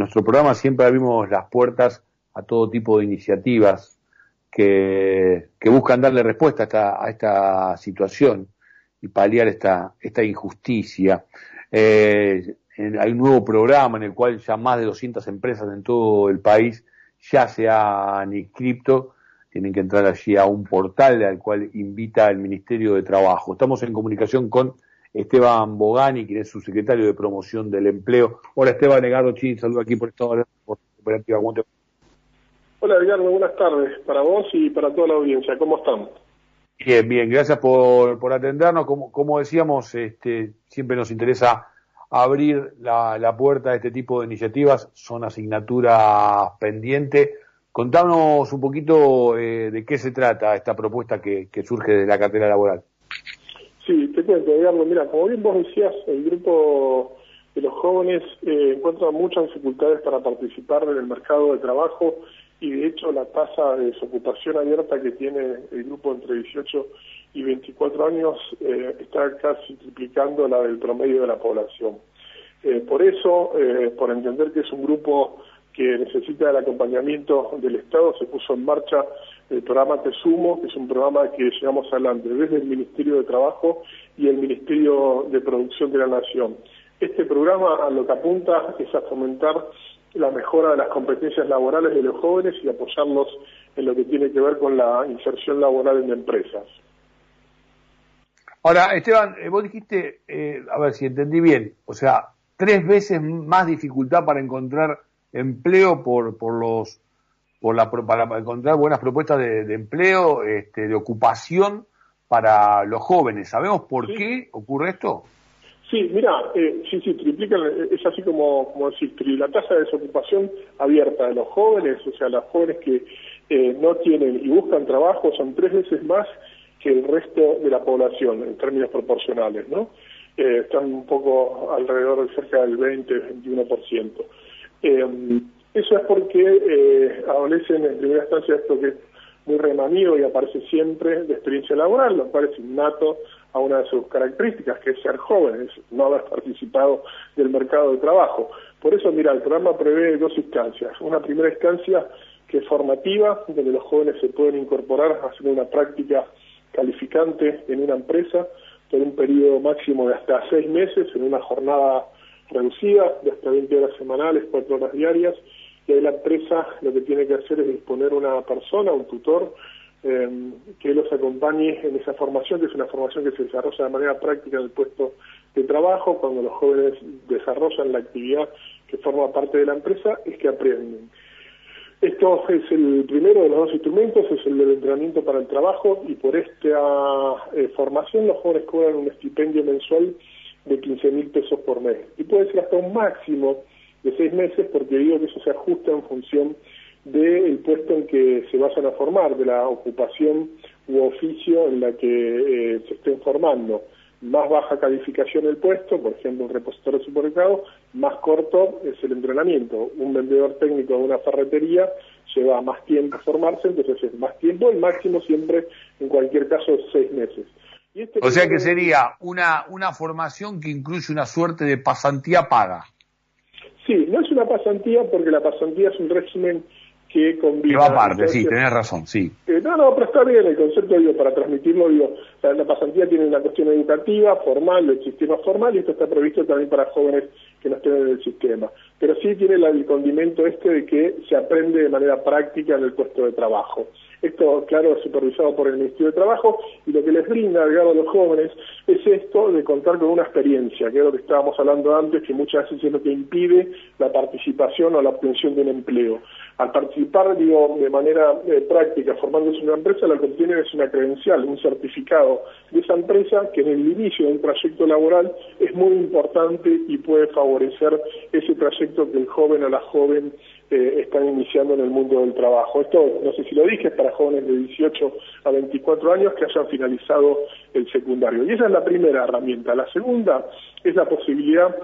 nuestro programa siempre abrimos las puertas a todo tipo de iniciativas que, buscan darle respuesta a esta, a esta situación y paliar esta, esta injusticia. Eh, hay un nuevo programa en el cual ya más de 200 empresas en todo el país ya se han inscrito, tienen que entrar allí a un portal al cual invita el Ministerio de Trabajo. Estamos en comunicación con Esteban Bogani, quien es su secretario de promoción del empleo. Hola Esteban Edgardo Chin, saludo aquí por Estado por Cooperativa Hola Edgardo, buenas tardes para vos y para toda la audiencia. ¿Cómo están? Bien, bien, gracias por, por atendernos. Como, como decíamos, este, siempre nos interesa abrir la, la puerta a este tipo de iniciativas, son asignaturas pendientes. Contanos un poquito eh, de qué se trata esta propuesta que, que surge de la cartera laboral. Sí, te cuento, Edgardo. Mira, como bien vos decías, el grupo de los jóvenes eh, encuentra muchas dificultades para participar en el mercado de trabajo y de hecho la tasa de desocupación abierta que tiene el grupo entre 18 y 24 años eh, está casi triplicando la del promedio de la población. Eh, por eso, eh, por entender que es un grupo que necesita el acompañamiento del Estado, se puso en marcha el programa Te Sumo, que es un programa que llevamos adelante desde el Ministerio de Trabajo y el Ministerio de Producción de la Nación. Este programa a lo que apunta es a fomentar la mejora de las competencias laborales de los jóvenes y apoyarlos en lo que tiene que ver con la inserción laboral en empresas. Ahora, Esteban, eh, vos dijiste, eh, a ver si entendí bien, o sea, tres veces más dificultad para encontrar empleo por, por los, por la, para encontrar buenas propuestas de, empleo, este, de ocupación para los jóvenes. ¿Sabemos por qué ocurre esto? Sí, mira, eh, sí, sí, triplican, es así como, como decir, la tasa de desocupación abierta de los jóvenes, o sea, los jóvenes que eh, no tienen y buscan trabajo son tres veces más que el resto de la población en términos proporcionales, ¿no? Eh, están un poco alrededor de cerca del 20-21%. Eh, eso es porque eh, adolecen en primera instancia esto que es muy remanido y aparece siempre de experiencia laboral, lo cual es innato a una de sus características, que es ser joven, es no haber participado del mercado de trabajo. Por eso, mira, el programa prevé dos instancias. Una primera instancia que es formativa, donde los jóvenes se pueden incorporar hacer una práctica calificante en una empresa por un periodo máximo de hasta seis meses, en una jornada reducida de hasta 20 horas semanales, cuatro horas diarias, y ahí la empresa lo que tiene que hacer es disponer una persona, un tutor, Em, que los acompañe en esa formación, que es una formación que se desarrolla de manera práctica en el puesto de trabajo, cuando los jóvenes desarrollan la actividad que forma parte de la empresa, es que aprenden. Esto es el primero de los dos instrumentos, es el del entrenamiento para el trabajo y por esta eh, formación los jóvenes cobran un estipendio mensual de 15 mil pesos por mes y puede ser hasta un máximo de seis meses porque digo que eso se ajusta en función del puesto en que se vayan a formar, de la ocupación u oficio en la que eh, se estén formando. Más baja calificación el puesto, por ejemplo, un repositor de supermercado, más corto es el entrenamiento. Un vendedor técnico de una ferretería lleva más tiempo formarse, entonces es más tiempo, el máximo siempre, en cualquier caso, seis meses. Este o sea que sería una, una formación que incluye una suerte de pasantía paga. Sí, no es una pasantía porque la pasantía es un régimen que combina... va aparte, sí, tenés razón, sí. Eh, no, no, pero está bien el concepto, digo, para transmitirlo, digo, la, pasantía tiene una cuestión educativa, formal, el sistema formal, y esto está previsto también para jóvenes que no estén en el sistema. Pero sí tiene el condimento este de que se aprende de manera práctica en el puesto de trabajo. Esto, claro, es supervisado por el Ministerio de Trabajo y lo que les brinda, a los jóvenes es esto de contar con una experiencia, que es lo que estábamos hablando antes, que muchas veces es lo que impide la participación o la obtención de un empleo. Al participar, digo, de manera eh, práctica, formándose una empresa, lo que obtienen es una credencial, un certificado de esa empresa que en el inicio de un trayecto laboral es muy importante y puede favorecer ese trayecto que el joven o la joven eh, están iniciando en el mundo del trabajo. Esto, no sé si lo dije, es para jóvenes de 18 a 24 años que hayan finalizado el secundario. Y esa es la primera herramienta. La segunda es la posibilidad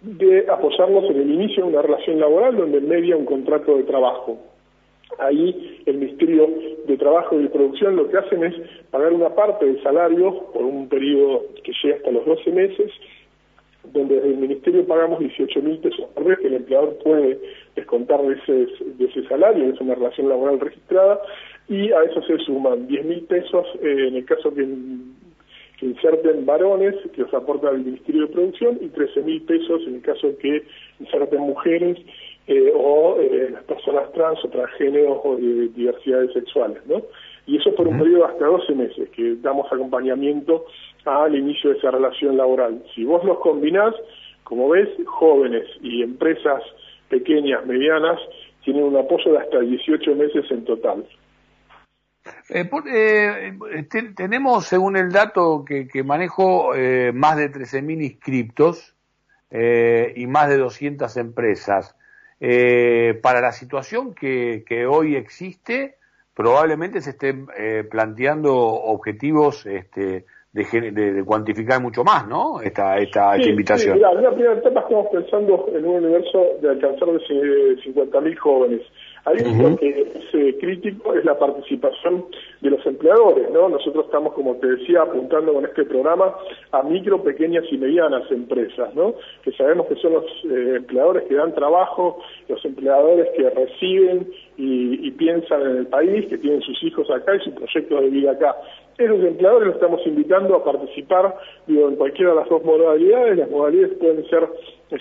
de apoyarlos en el inicio de una relación laboral donde media un contrato de trabajo. Ahí el Ministerio de Trabajo y de Producción lo que hacen es pagar una parte del salario por un periodo que llega hasta los 12 meses, donde desde el Ministerio pagamos 18 mil pesos por recordé que el empleador puede descontar de ese, de ese salario, es una relación laboral registrada, y a eso se suman 10 mil pesos eh, en el caso que, inserten varones, que los aporta el Ministerio de Producción, y 13 mil pesos en el caso que inserten mujeres eh, o eh, las personas trans o transgéneros o de diversidades sexuales, ¿no? Y eso por un periodo de hasta 12 meses, que damos acompañamiento al inicio de esa relación laboral. Si vos los combinás, como ves, jóvenes y empresas pequeñas, medianas, tienen un apoyo de hasta 18 meses en total. Eh, eh tenemos, según el dato que, manejo, eh, más de 13.000 inscriptos eh, y más de 200 empresas. para la situación que, hoy existe, probablemente se estén planteando objetivos este, de, cuantificar mucho más, ¿no? Esta, esta, invitación. Sí, en la primera etapa estamos pensando en un universo de alcanzar de 50.000 jóvenes. Ahí lo que es eh, crítico es la participación de los empleadores, ¿no? Nosotros estamos, como te decía, apuntando con este programa a micro, pequeñas y medianas empresas, ¿no? Que sabemos que son los eh, empleadores que dan trabajo, los empleadores que reciben y, y, piensan en el país, que tienen sus hijos acá y su proyecto de vida acá. Esos empleadores los estamos invitando a participar, digo, en cualquiera de las dos modalidades. Las modalidades pueden ser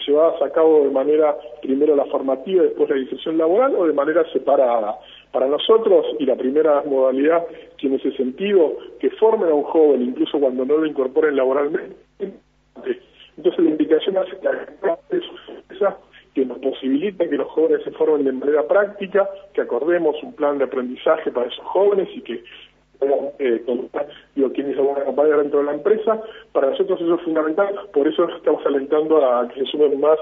llevadas a cabo de manera, primero la formativa después la iniciación laboral, o de manera separada. Para nosotros, y la primera modalidad tiene ese sentido, que formen a un joven, incluso cuando no lo incorporen laboralmente. Entonces la invitación hace la que nos posibilite que los jóvenes se formen de manera práctica, que acordemos un plan de aprendizaje para esos jóvenes y que eh, digo, quienes van a acompañar dentro de la empresa. Para nosotros eso es fundamental, por eso estamos alentando a que se sumen más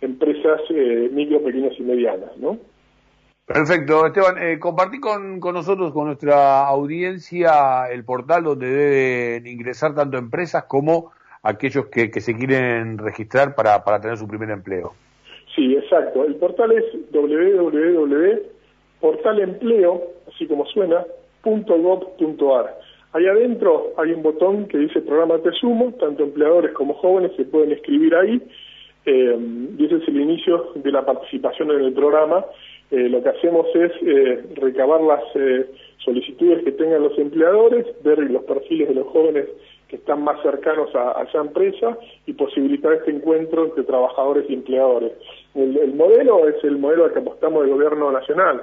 empresas eh, micro, pequeñas y medianas, ¿no? Perfecto, Esteban, eh, compartí con, con nosotros, con nuestra audiencia, el portal donde deben ingresar tanto empresas como aquellos que, que se quieren registrar para, para tener su primer empleo. Sí, exacto. El portal es www.portalempleo, así como suena, .gov.ar. Ahí adentro hay un botón que dice programa Te Sumo, tanto empleadores como jóvenes se pueden escribir ahí, eh, y ese es el inicio de la participación en el programa. Eh, lo que hacemos es eh, recabar las solicitudes que tengan los empleadores, ver los perfiles de los jóvenes que están más cercanos a, esa empresa y posibilitar este encuentro entre trabajadores y empleadores. El, el modelo es el modelo al que apostamos del gobierno nacional,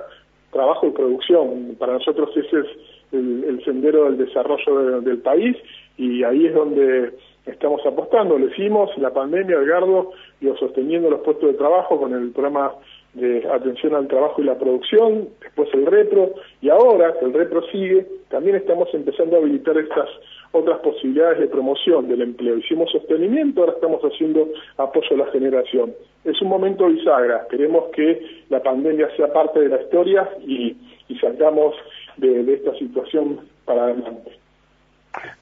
trabajo y producción. Para nosotros ese es el, sendero del desarrollo del país y ahí es donde estamos apostando. Lo hicimos, la pandemia, Edgardo, y sosteniendo los puestos de trabajo con el programa de atención al trabajo y la producción, después el repro, y ahora que el repro sigue, también estamos empezando a habilitar estas otras posibilidades de promoción del empleo. Hicimos sostenimiento, ahora estamos haciendo apoyo a la generación. Es un momento bisagra, queremos que la pandemia sea parte de la historia y, salgamos de, esta situación para adelante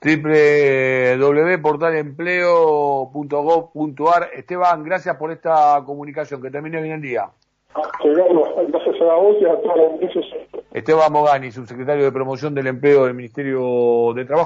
www.portalempleo.gov.ar Esteban, gracias por esta comunicación, que termine bien el día. Gracias a vos y a todos los Esteban Mogani, subsecretario de Promoción del Empleo del Ministerio de Trabajo.